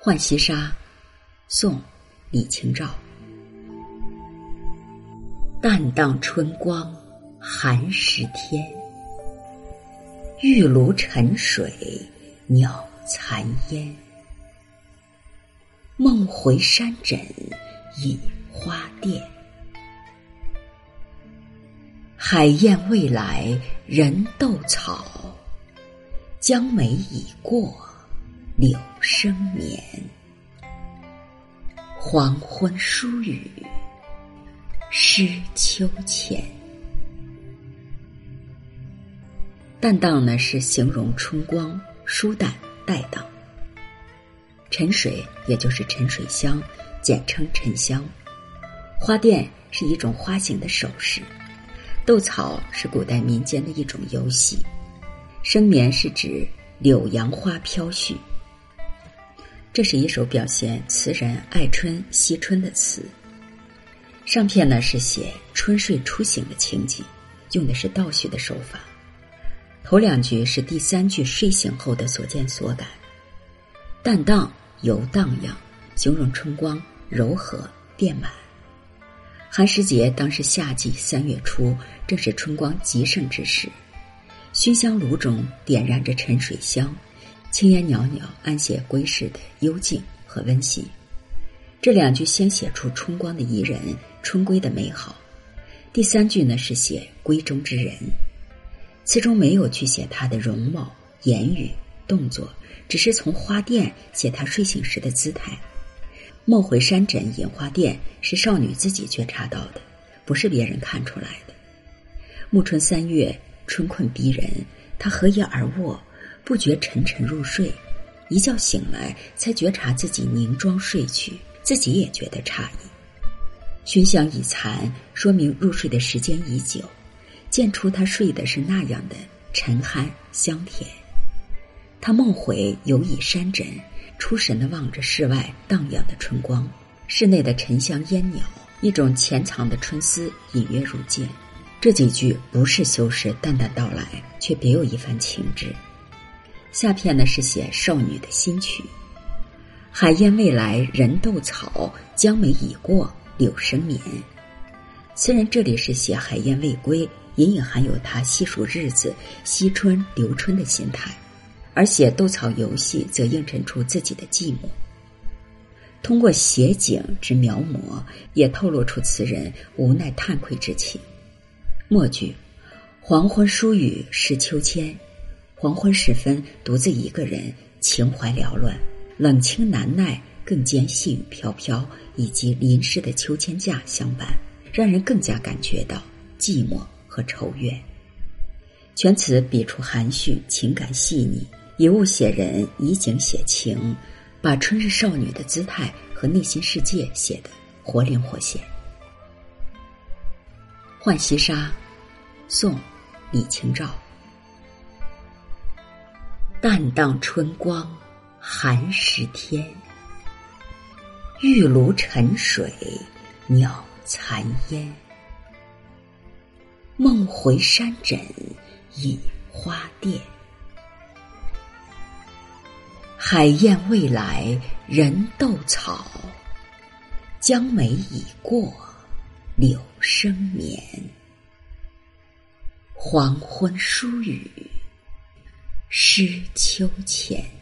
浣溪沙，宋·李清照。淡荡春光，寒食天。玉炉沉水，鸟残烟。梦回山枕隐花钿。海燕未来人斗草，江梅已过。柳生眠，黄昏疏雨湿秋千。淡荡呢是形容春光疏淡带荡。沉水也就是沉水香，简称沉香。花钿是一种花形的首饰。斗草是古代民间的一种游戏。生眠是指柳杨花飘絮。这是一首表现词人爱春惜春的词。上片呢是写春睡初醒的情景，用的是倒叙的手法。头两句是第三句睡醒后的所见所感，淡荡游荡漾，形容春光柔和遍满。寒食节当是夏季三月初，正是春光极盛之时，熏香炉中点燃着沉水香。青烟袅袅，安写归室的幽静和温馨。这两句先写出春光的宜人，春归的美好。第三句呢是写闺中之人，词中没有去写他的容貌、言语、动作，只是从花店写他睡醒时的姿态。梦回山枕隐花店是少女自己觉察到的，不是别人看出来的。暮春三月，春困逼人，她合衣而卧。不觉沉沉入睡，一觉醒来才觉察自己凝妆睡去，自己也觉得诧异。熏香已残，说明入睡的时间已久，见出他睡的是那样的沉酣香甜。他梦回犹以山枕，出神的望着室外荡漾的春光，室内的沉香烟袅，一种潜藏的春思隐约如见。这几句不是修饰淡淡道来，却别有一番情致。下片呢是写少女的心曲，海燕未来人斗草，江梅已过柳生眠。虽然这里是写海燕未归，隐隐含有他细数日子、惜春留春的心态；而写斗草游戏，则映衬出自己的寂寞。通过写景之描摹，也透露出词人无奈叹愧之情。末句，黄昏疏雨湿秋千。黄昏时分，独自一个人，情怀缭乱，冷清难耐，更兼细雨飘飘，以及淋湿的秋千架相伴，让人更加感觉到寂寞和愁怨。全词笔触含蓄，情感细腻，以物写人，以景写情，把春日少女的姿态和内心世界写得活灵活现。《浣溪沙》，宋·李清照。淡荡春光，寒食天。玉炉沉水，鸟残烟。梦回山枕隐花钿。海燕未来人斗草，江梅已过柳生眠。黄昏疏雨。是秋千。